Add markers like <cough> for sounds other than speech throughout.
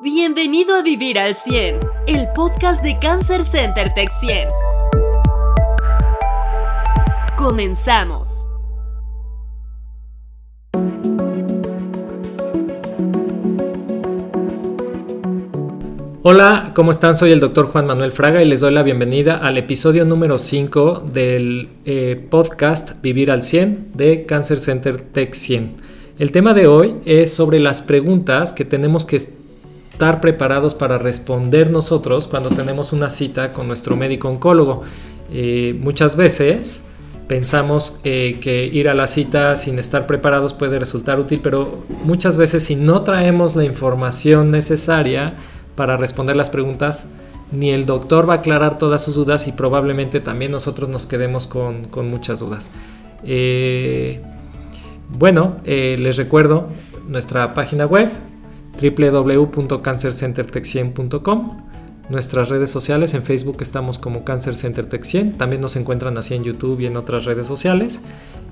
Bienvenido a Vivir al 100, el podcast de Cancer Center Tech 100. Comenzamos. Hola, ¿cómo están? Soy el doctor Juan Manuel Fraga y les doy la bienvenida al episodio número 5 del eh, podcast Vivir al 100 de Cancer Center Tech 100. El tema de hoy es sobre las preguntas que tenemos que estar preparados para responder nosotros cuando tenemos una cita con nuestro médico oncólogo. Eh, muchas veces pensamos eh, que ir a la cita sin estar preparados puede resultar útil, pero muchas veces si no traemos la información necesaria para responder las preguntas, ni el doctor va a aclarar todas sus dudas y probablemente también nosotros nos quedemos con, muchas dudas. Eh, bueno, les recuerdo nuestra página web www.cancercentertech100.com. Nuestras redes sociales, en Facebook estamos como Cancer Center Tech 100, también nos encuentran así en YouTube y en otras redes sociales.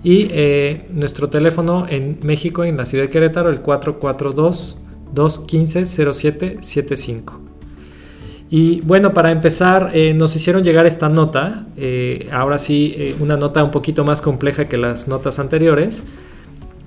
Y eh, nuestro teléfono en México, en la ciudad de Querétaro, el 442-215-0775. Y bueno, para empezar, eh, nos hicieron llegar esta nota, eh, ahora sí, una nota un poquito más compleja que las notas anteriores,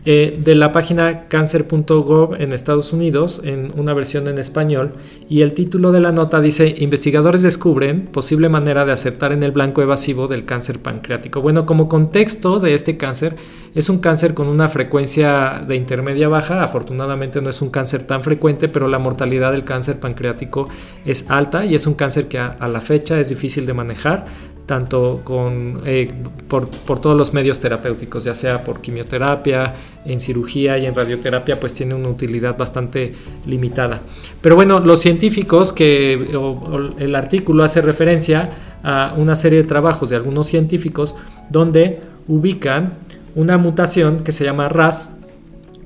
eh, de la página cancer.gov en Estados Unidos, en una versión en español, y el título de la nota dice, investigadores descubren posible manera de aceptar en el blanco evasivo del cáncer pancreático. Bueno, como contexto de este cáncer, es un cáncer con una frecuencia de intermedia baja, afortunadamente no es un cáncer tan frecuente, pero la mortalidad del cáncer pancreático es alta y es un cáncer que a la fecha es difícil de manejar tanto con, eh, por, todos los medios terapéuticos, ya sea por quimioterapia, en cirugía y en radioterapia, pues tiene una utilidad bastante limitada. Pero bueno, los científicos, que el artículo hace referencia a una serie de trabajos de algunos científicos donde ubican una mutación que se llama RAS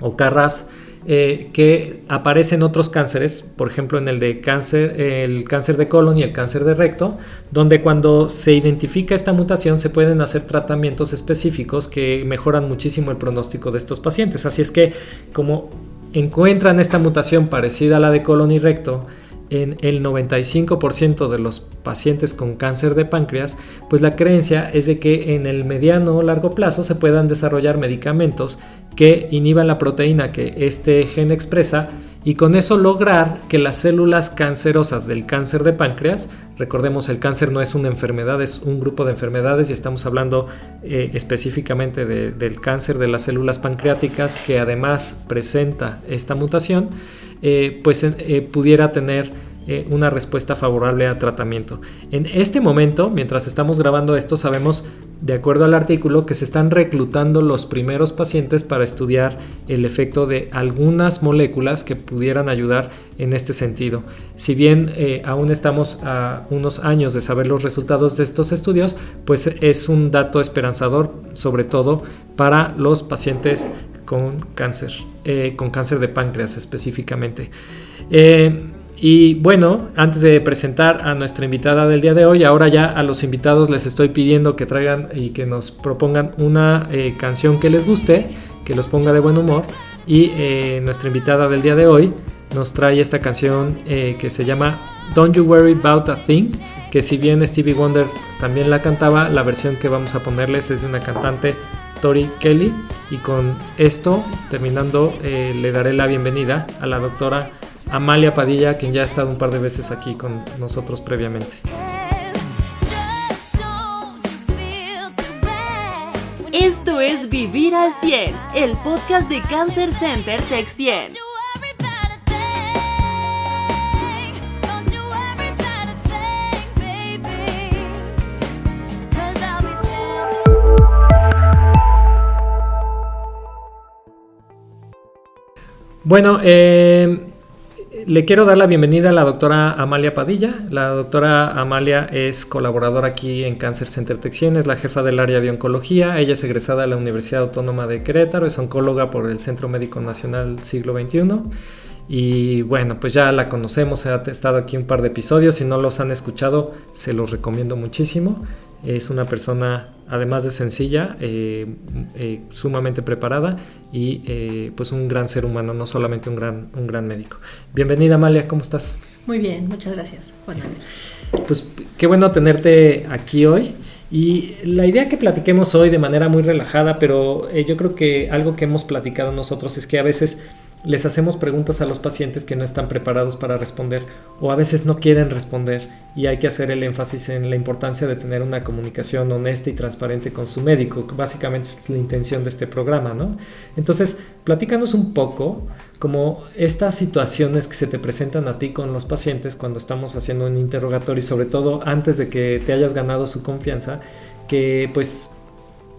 o KRAS, eh, que aparece en otros cánceres, por ejemplo en el de cáncer, el cáncer de colon y el cáncer de recto, donde cuando se identifica esta mutación se pueden hacer tratamientos específicos que mejoran muchísimo el pronóstico de estos pacientes. Así es que como encuentran esta mutación parecida a la de colon y recto, en el 95% de los pacientes con cáncer de páncreas, pues la creencia es de que en el mediano o largo plazo se puedan desarrollar medicamentos que inhiban la proteína que este gen expresa y con eso lograr que las células cancerosas del cáncer de páncreas, recordemos el cáncer no es una enfermedad, es un grupo de enfermedades y estamos hablando eh, específicamente del cáncer de las células pancreáticas que además presenta esta mutación, eh, pues eh, pudiera tener una respuesta favorable al tratamiento. En este momento, mientras estamos grabando esto, sabemos de acuerdo al artículo, que se están reclutando los primeros pacientes para estudiar el efecto de algunas moléculas que pudieran ayudar en este sentido. Si bien eh, aún estamos a unos años de saber los resultados de estos estudios, pues es un dato esperanzador, sobre todo para los pacientes con cáncer, eh, con cáncer de páncreas específicamente. Eh, y bueno, antes de presentar a nuestra invitada del día de hoy, ahora ya a los invitados les estoy pidiendo que traigan y que nos propongan una eh, canción que les guste, que los ponga de buen humor. Y nuestra invitada del día de hoy nos trae esta canción que se llama Don't You Worry About a Thing, que si bien Stevie Wonder también la cantaba, la versión que vamos a ponerles es de una cantante Kelly. Y con esto, terminando, le daré la bienvenida a la doctora Amalia Padilla, quien ya ha estado un par de veces aquí con nosotros previamente. Esto es Vivir al 100, el podcast de Cancer Center Tech 100. Bueno, eh, le quiero dar la bienvenida a la doctora Amalia Padilla. La doctora Amalia es colaboradora aquí en Cáncer Center Texien, es la jefa del área de oncología. Ella es egresada de la Universidad Autónoma de Querétaro, es oncóloga por el Centro Médico Nacional Siglo XXI. Y bueno, pues ya la conocemos, ha estado aquí un par de episodios. Si no los han escuchado, se los recomiendo muchísimo. Es una persona, además de sencilla, eh, eh, sumamente preparada y pues un gran ser humano, no solamente un gran, un gran médico. Bienvenida Amalia, ¿cómo estás? Muy bien, muchas gracias. Bueno. Pues qué bueno tenerte aquí hoy. Y la idea que platiquemos hoy de manera muy relajada, pero yo creo que algo que hemos platicado nosotros es que a veces les hacemos preguntas a los pacientes que no están preparados para responder o a veces no quieren responder y hay que hacer el énfasis en la importancia de tener una comunicación honesta y transparente con su médico, básicamente es la intención de este programa, ¿no? Entonces, platícanos un poco como estas situaciones que se te presentan a ti con los pacientes cuando estamos haciendo un interrogatorio y sobre todo antes de que te hayas ganado su confianza, que pues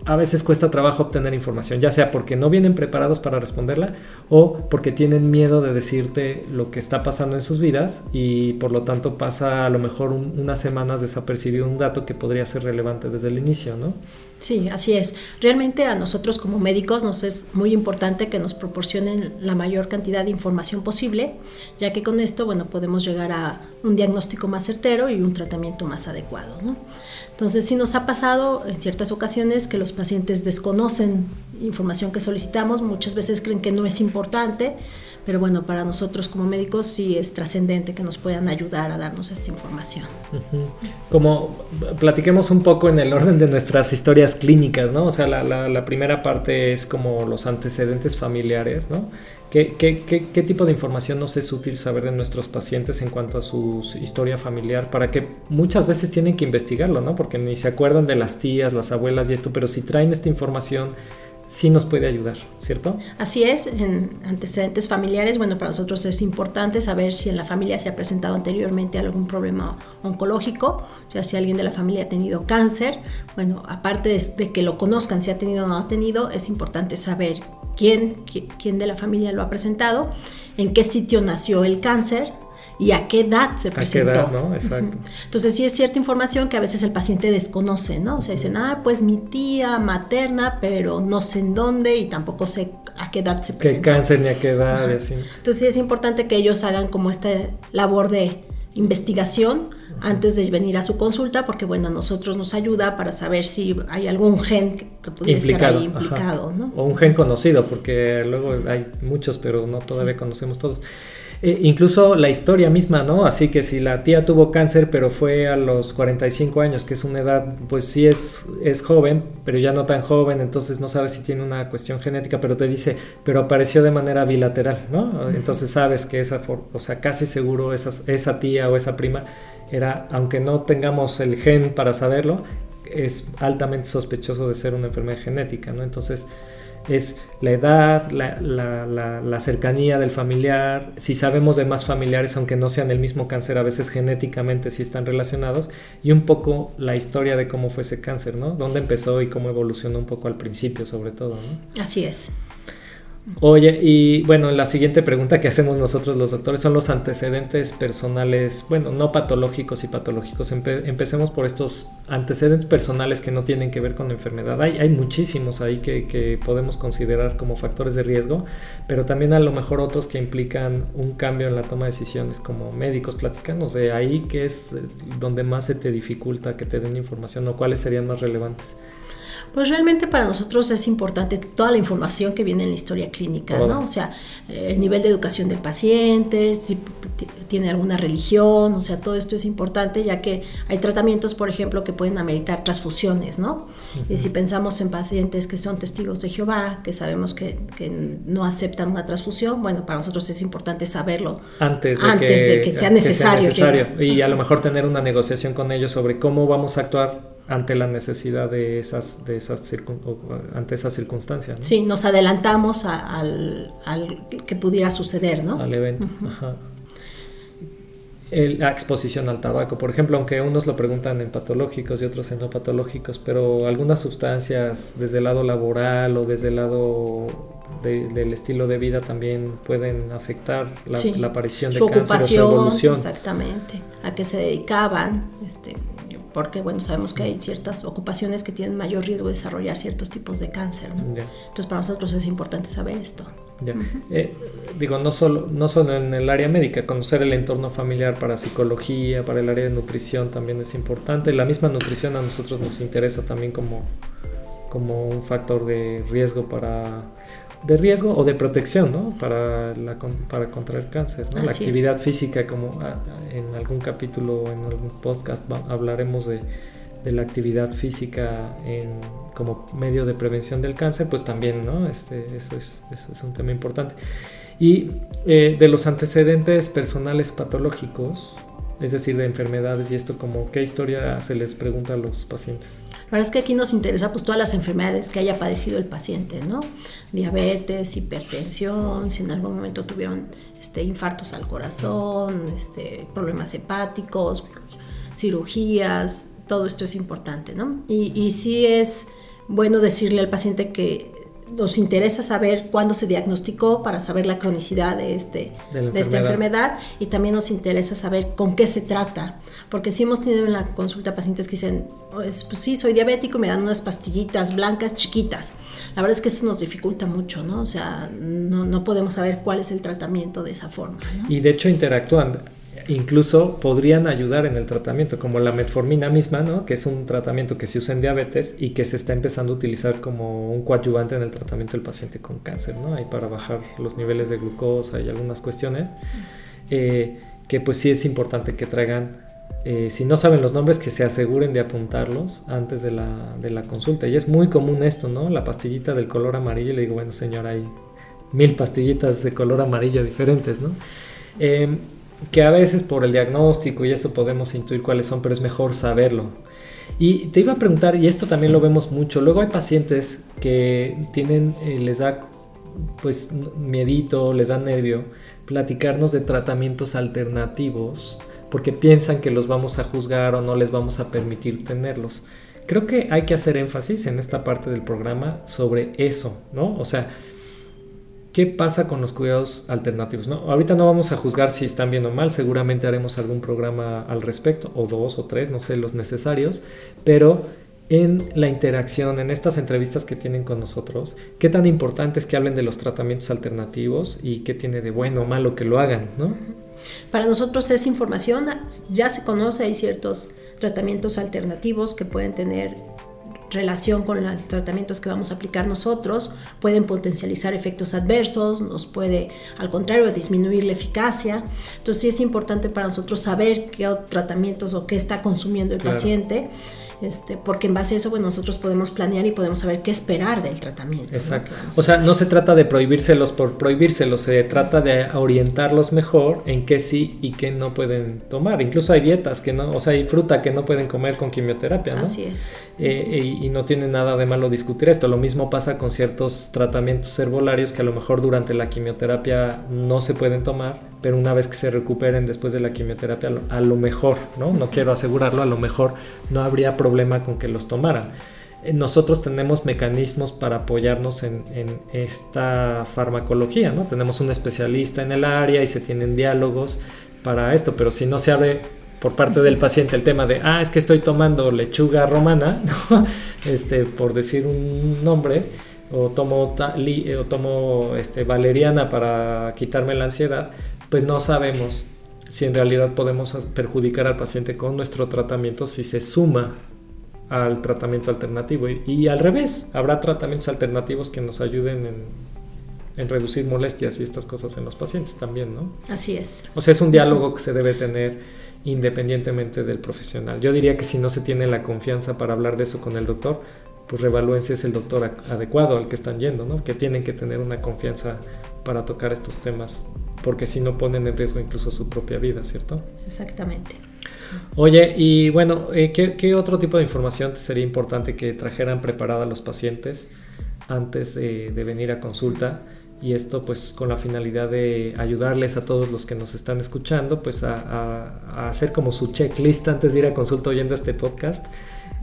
a veces cuesta trabajo obtener información, ya sea porque no vienen preparados para responderla o porque tienen miedo de decirte lo que está pasando en sus vidas y por lo tanto pasa a lo mejor unas semanas desapercibido un dato que podría ser relevante desde el inicio, ¿no? Sí, así es. Realmente a nosotros como médicos nos es muy importante que nos proporcionen la mayor cantidad de información posible, ya que con esto, bueno, podemos llegar a un diagnóstico más certero y un tratamiento más adecuado, ¿no? Entonces, sí nos ha pasado en ciertas ocasiones que los pacientes desconocen información que solicitamos, muchas veces creen que no es importante, pero bueno, para nosotros como médicos sí es trascendente que nos puedan ayudar a darnos esta información. Como platiquemos un poco en el orden de nuestras historias clínicas, ¿no? O sea, la, la primera parte es como los antecedentes familiares, ¿no? ¿Qué, tipo de información nos es útil saber de nuestros pacientes en cuanto a su historia familiar? Para que muchas veces tienen que investigarlo, ¿no? Porque ni se acuerdan de las tías, las abuelas y esto, pero si traen esta información sí nos puede ayudar, ¿cierto? Así es, en antecedentes familiares, bueno, para nosotros es importante saber si en la familia se ha presentado anteriormente algún problema oncológico, sea, si alguien de la familia ha tenido cáncer, bueno, aparte de que lo conozcan si ha tenido o no ha tenido, es importante saber quién, quién de la familia lo ha presentado, en qué sitio nació el cáncer, y a qué edad se presentó. A qué edad, ¿no? Exacto. Entonces sí es cierta información que a veces el paciente desconoce, ¿no? O sea, dicen, ah, pues mi tía materna, pero no sé en dónde y tampoco sé a qué edad se presentó. Qué cáncer ni a qué edad y así. Entonces sí es importante que ellos hagan como esta labor de investigación antes de venir a su consulta, porque bueno, a nosotros nos ayuda para saber si hay algún gen que pudiera estar ahí implicado, ¿no? O un gen conocido, porque luego hay muchos, pero no todavía conocemos todos. Eh, incluso la historia misma, ¿no? Así que si la tía tuvo cáncer, pero fue a los 45 años, que es una edad, pues sí es, es joven, pero ya no tan joven, entonces no sabes si tiene una cuestión genética, pero te dice, pero apareció de manera bilateral, ¿no? Entonces sabes que esa, o sea, casi seguro esa, esa tía o esa prima era, aunque no tengamos el gen para saberlo, es altamente sospechoso de ser una enfermedad genética, ¿no? Entonces, es la edad, la, cercanía del familiar, si sabemos de más familiares, aunque no sean el mismo cáncer, a veces genéticamente sí están relacionados, y un poco la historia de cómo fue ese cáncer, ¿no? Dónde empezó y cómo evolucionó un poco al principio, sobre todo, ¿no? Así es. Oye, y bueno, la siguiente pregunta que hacemos nosotros los doctores son los antecedentes personales, bueno, no patológicos y patológicos. empecemos por estos antecedentes personales que no tienen que ver con la enfermedad. Hay, hay muchísimos ahí que, que, podemos considerar como factores de riesgo, pero también a lo mejor otros que implican un cambio en la toma de decisiones como médicos. Platícanos de ahí qué es donde más se te dificulta que te den información o cuáles serían más relevantes. Pues realmente para nosotros es importante toda la información que viene en la historia clínica, ¿no? O sea, el nivel de educación del paciente, si tiene alguna religión, o sea, todo esto es importante ya que hay tratamientos, por ejemplo, que pueden ameritar transfusiones, ¿no? Y si pensamos en pacientes que son testigos de Jehová, que sabemos que, no aceptan una transfusión, bueno, para nosotros es importante saberlo antes de, que, sea necesario. Y a lo mejor tener una negociación con ellos sobre cómo vamos a actuar ante la necesidad de esas, de esas ante esas circunstancias. Sí, nos adelantamos al, que pudiera suceder, ¿no? Al evento. la exposición al tabaco, por ejemplo, aunque unos lo preguntan en patológicos y otros en no patológicos, pero algunas sustancias desde el lado laboral o desde el lado del estilo de vida también pueden afectar la, aparición de cáncer o su evolución. Exactamente, a qué se dedicaban, este, porque bueno, sabemos que hay ciertas ocupaciones que tienen mayor riesgo de desarrollar ciertos tipos de cáncer. Entonces para nosotros es importante saber esto. Eh, digo, no solo, no solo en el área médica, conocer el entorno familiar para psicología, para el área de nutrición también es importante. La misma nutrición a nosotros nos interesa también como, como un factor de riesgo para de riesgo o de protección ¿no? para, la, para contraer cáncer. ¿no? La actividad física, como ah, en algún capítulo o en algún podcast hablaremos de, de, la actividad física en, como medio de prevención del cáncer, pues también ¿no? este, eso, es, eso es un tema importante. Y eh, de los antecedentes personales patológicos, es decir, de enfermedades y esto como qué historia se les pregunta a los pacientes. La verdad es que aquí nos interesa pues todas las enfermedades que haya padecido el paciente, ¿no? Diabetes, hipertensión, si en algún momento tuvieron este, infartos al corazón, este, problemas hepáticos, cirugías, todo esto es importante, ¿no? Y, y sí es bueno decirle al paciente que nos interesa saber cuándo se diagnosticó para saber la cronicidad de, este, de, esta enfermedad y también nos interesa saber con qué se trata. Porque si hemos tenido en la consulta pacientes que dicen, pues, pues, sí, soy diabético y me dan unas pastillitas blancas chiquitas. La verdad es que eso nos dificulta mucho, ¿no? O sea, no, no podemos saber cuál es el tratamiento de esa forma. Y de hecho interactúan incluso podrían ayudar en el tratamiento, como la metformina misma, ¿no? que es un tratamiento que se usa en diabetes y que se está empezando a utilizar como un coadyuvante en el tratamiento del paciente con cáncer, ¿no? Ahí para bajar los niveles de glucosa y algunas cuestiones, eh, que pues sí es importante que traigan, eh, si no saben los nombres, que se aseguren de apuntarlos antes de la, de la consulta. Y es muy común esto, ¿no? La pastillita del color amarillo, le digo, bueno señor, hay mil pastillitas de color amarillo diferentes, ¿no? Eh, que a veces por el diagnóstico y esto podemos intuir cuáles son, pero es mejor saberlo. Y te iba a preguntar, y esto también lo vemos mucho, luego hay pacientes que tienen, eh, les da pues miedito, les da nervio platicarnos de tratamientos alternativos porque piensan que los vamos a juzgar o no les vamos a permitir tenerlos. Creo que hay que hacer énfasis en esta parte del programa sobre eso, ¿no? O sea, ¿Qué pasa con los cuidados alternativos? ¿no? Ahorita no vamos a juzgar si están bien o mal, seguramente haremos algún programa al respecto, o dos o tres, no sé, los necesarios, pero en la interacción, en estas entrevistas que tienen con nosotros, qué tan importante es que hablen de los tratamientos alternativos y qué tiene de bueno o malo que lo hagan, ¿no? Para nosotros es información, ya se conoce, hay ciertos tratamientos alternativos que pueden tener relación con los tratamientos que vamos a aplicar nosotros, pueden potencializar efectos adversos, nos puede al contrario disminuir la eficacia. Entonces sí es importante para nosotros saber qué tratamientos o qué está consumiendo el paciente este, porque en base a eso bueno, nosotros podemos planear y podemos saber qué esperar del tratamiento. Exacto. O sea, no se trata de prohibírselos por prohibírselos, se trata de orientarlos mejor en qué sí y qué no pueden tomar. Incluso hay dietas que no, o sea, hay fruta que no pueden comer con quimioterapia, ¿no? Así es. Eh, y, no tiene nada de malo discutir esto. Lo mismo pasa con ciertos tratamientos herbolarios que a lo mejor durante la quimioterapia no se pueden tomar, pero una vez que se recuperen después de la quimioterapia, a lo mejor, ¿no? No quiero asegurarlo, a lo mejor no habría problema con que los tomaran. Eh, nosotros tenemos mecanismos para apoyarnos en, esta farmacología, ¿no? Tenemos un especialista en el área y se tienen diálogos para esto, pero si no se abre por parte del paciente el tema de, ah, es que estoy tomando lechuga romana, <laughs> este, por decir un nombre, o tomo, eh, o tomo este, valeriana para quitarme la ansiedad, pues no sabemos si en realidad podemos perjudicar al paciente con nuestro tratamiento si se suma al tratamiento alternativo. Y, al revés, habrá tratamientos alternativos que nos ayuden en, reducir molestias y estas cosas en los pacientes también, ¿no? Así es. O sea, es un diálogo que se debe tener independientemente del profesional. Yo diría que si no se tiene la confianza para hablar de eso con el doctor, pues revalúen si es el doctor adecuado al que están yendo, ¿no? Que tienen que tener una confianza para tocar estos temas, porque si no ponen en riesgo incluso su propia vida, ¿cierto? Exactamente. Oye, y bueno, eh, ¿qué, otro tipo de información sería importante que trajeran preparada los pacientes antes de venir a consulta? Y esto pues con la finalidad de ayudarles a todos los que nos están escuchando, pues a, hacer como su checklist antes de ir a consulta oyendo este podcast.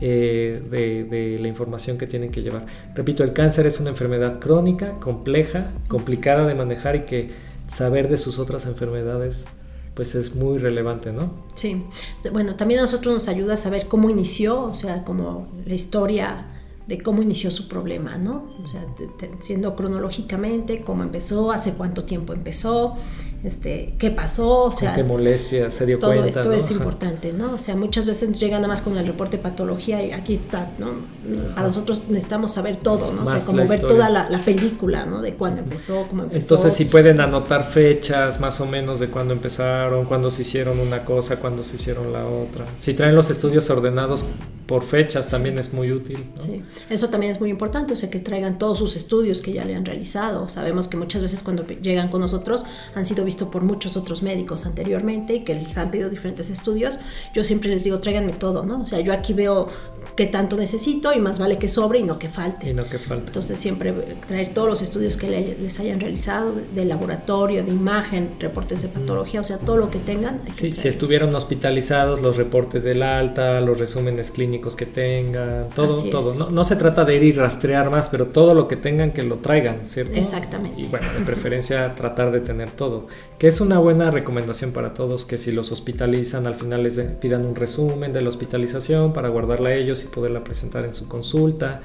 Eh, de, de, la información que tienen que llevar. Repito, el cáncer es una enfermedad crónica, compleja, complicada de manejar y que saber de sus otras enfermedades pues es muy relevante, ¿no? Sí, bueno, también a nosotros nos ayuda a saber cómo inició, o sea, como la historia de cómo inició su problema, ¿no? O sea, siendo cronológicamente, cómo empezó, hace cuánto tiempo empezó, este, qué pasó, o sea, qué molestia se dio todo cuenta. esto es importante, ¿no? O sea, muchas veces llegan nada más con el reporte de patología y aquí está, ¿no? Para nosotros necesitamos saber todo, ¿no? o sea, como ver toda la, película, ¿no? De cuándo empezó, cómo empezó. Entonces, si pueden anotar fechas más o menos de cuándo empezaron, cuándo se hicieron una cosa, cuándo se hicieron la otra. Si traen los estudios ordenados por fechas, también es muy útil. Sí, eso también es muy importante, o sea, que traigan todos sus estudios que ya le han realizado. Sabemos que muchas veces cuando llegan con nosotros han sido visto por muchos otros médicos anteriormente y que les han pedido diferentes estudios, yo siempre les digo, tráiganme todo, ¿no? O sea, yo aquí veo qué tanto necesito y más vale que sobre y no que falte. Y no que falte. Entonces siempre traer todos los estudios que les hayan realizado, de laboratorio, de imagen, reportes de patología, o sea, todo lo que tengan. sí, si estuvieron hospitalizados, los reportes del alta, los resúmenes clínicos que tengan, todo, todo. No, no, se trata de ir y rastrear más, pero todo lo que tengan que lo traigan, ¿cierto? Exactamente. Y bueno, de preferencia tratar de tener todo, que es una buena recomendación para todos, que si los hospitalizan, al final les pidan un resumen de la hospitalización para guardarla a ellos y poderla presentar en su consulta,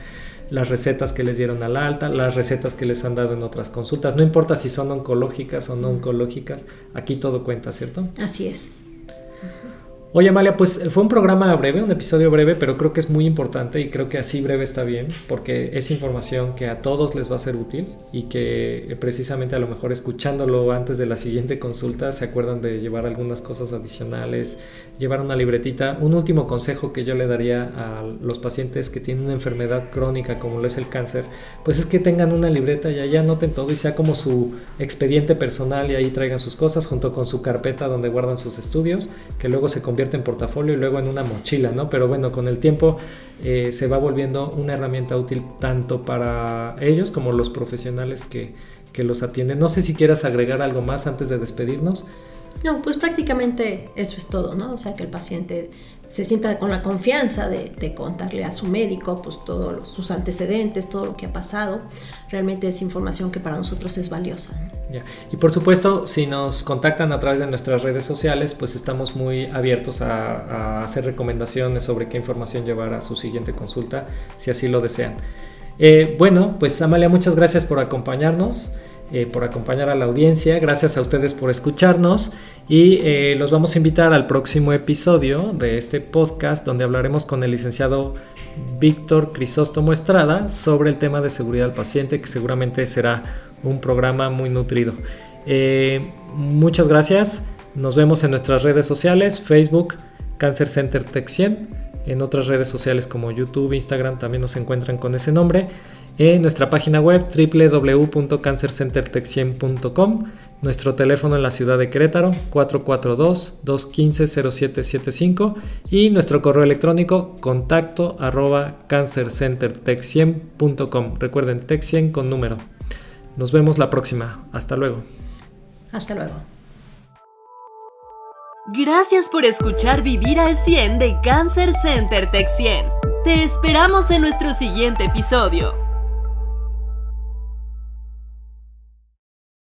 las recetas que les dieron al alta, las recetas que les han dado en otras consultas. No importa si son oncológicas o no oncológicas, aquí todo cuenta, ¿cierto? Así es. Oye, Amalia, pues fue un programa breve, un episodio breve, pero creo que es muy importante y creo que así breve está bien, porque es información que a todos les va a ser útil y que eh, precisamente a lo mejor escuchándolo antes de la siguiente consulta se acuerdan de llevar algunas cosas adicionales, llevar una libretita. Un último consejo que yo le daría a los pacientes que tienen una enfermedad crónica como lo es el cáncer, pues es que tengan una libreta y allá anoten todo y sea como su expediente personal y ahí traigan sus cosas junto con su carpeta donde guardan sus estudios, que luego se convierte en portafolio y luego en una mochila, ¿no? Pero bueno, con el tiempo eh, se va volviendo una herramienta útil tanto para ellos como los profesionales que, que los atienden. No sé si quieras agregar algo más antes de despedirnos. No, pues prácticamente eso es todo, ¿no? O sea, que el paciente se sienta con la confianza de, contarle a su médico pues todos sus antecedentes, todo lo que ha pasado. Realmente es información que para nosotros es valiosa. Y por supuesto, si nos contactan a través de nuestras redes sociales, pues estamos muy abiertos a, hacer recomendaciones sobre qué información llevar a su siguiente consulta, si así lo desean. Eh, bueno, pues Amalia, muchas gracias por acompañarnos. Eh, por acompañar a la audiencia, gracias a ustedes por escucharnos y eh, los vamos a invitar al próximo episodio de este podcast donde hablaremos con el licenciado Víctor Crisóstomo Estrada sobre el tema de seguridad del paciente que seguramente será un programa muy nutrido. Eh, muchas gracias, nos vemos en nuestras redes sociales, Facebook, Cancer Center Tech 100, en otras redes sociales como YouTube, Instagram también nos encuentran con ese nombre en nuestra página web www.cancercentertexien.com, nuestro teléfono en la ciudad de Querétaro 442-215-0775 y nuestro correo electrónico contacto arroba. Recuerden, Texien con número. Nos vemos la próxima. Hasta luego. Hasta luego. Gracias por escuchar Vivir al 100 de Cancer Center Tech 100. Te esperamos en nuestro siguiente episodio.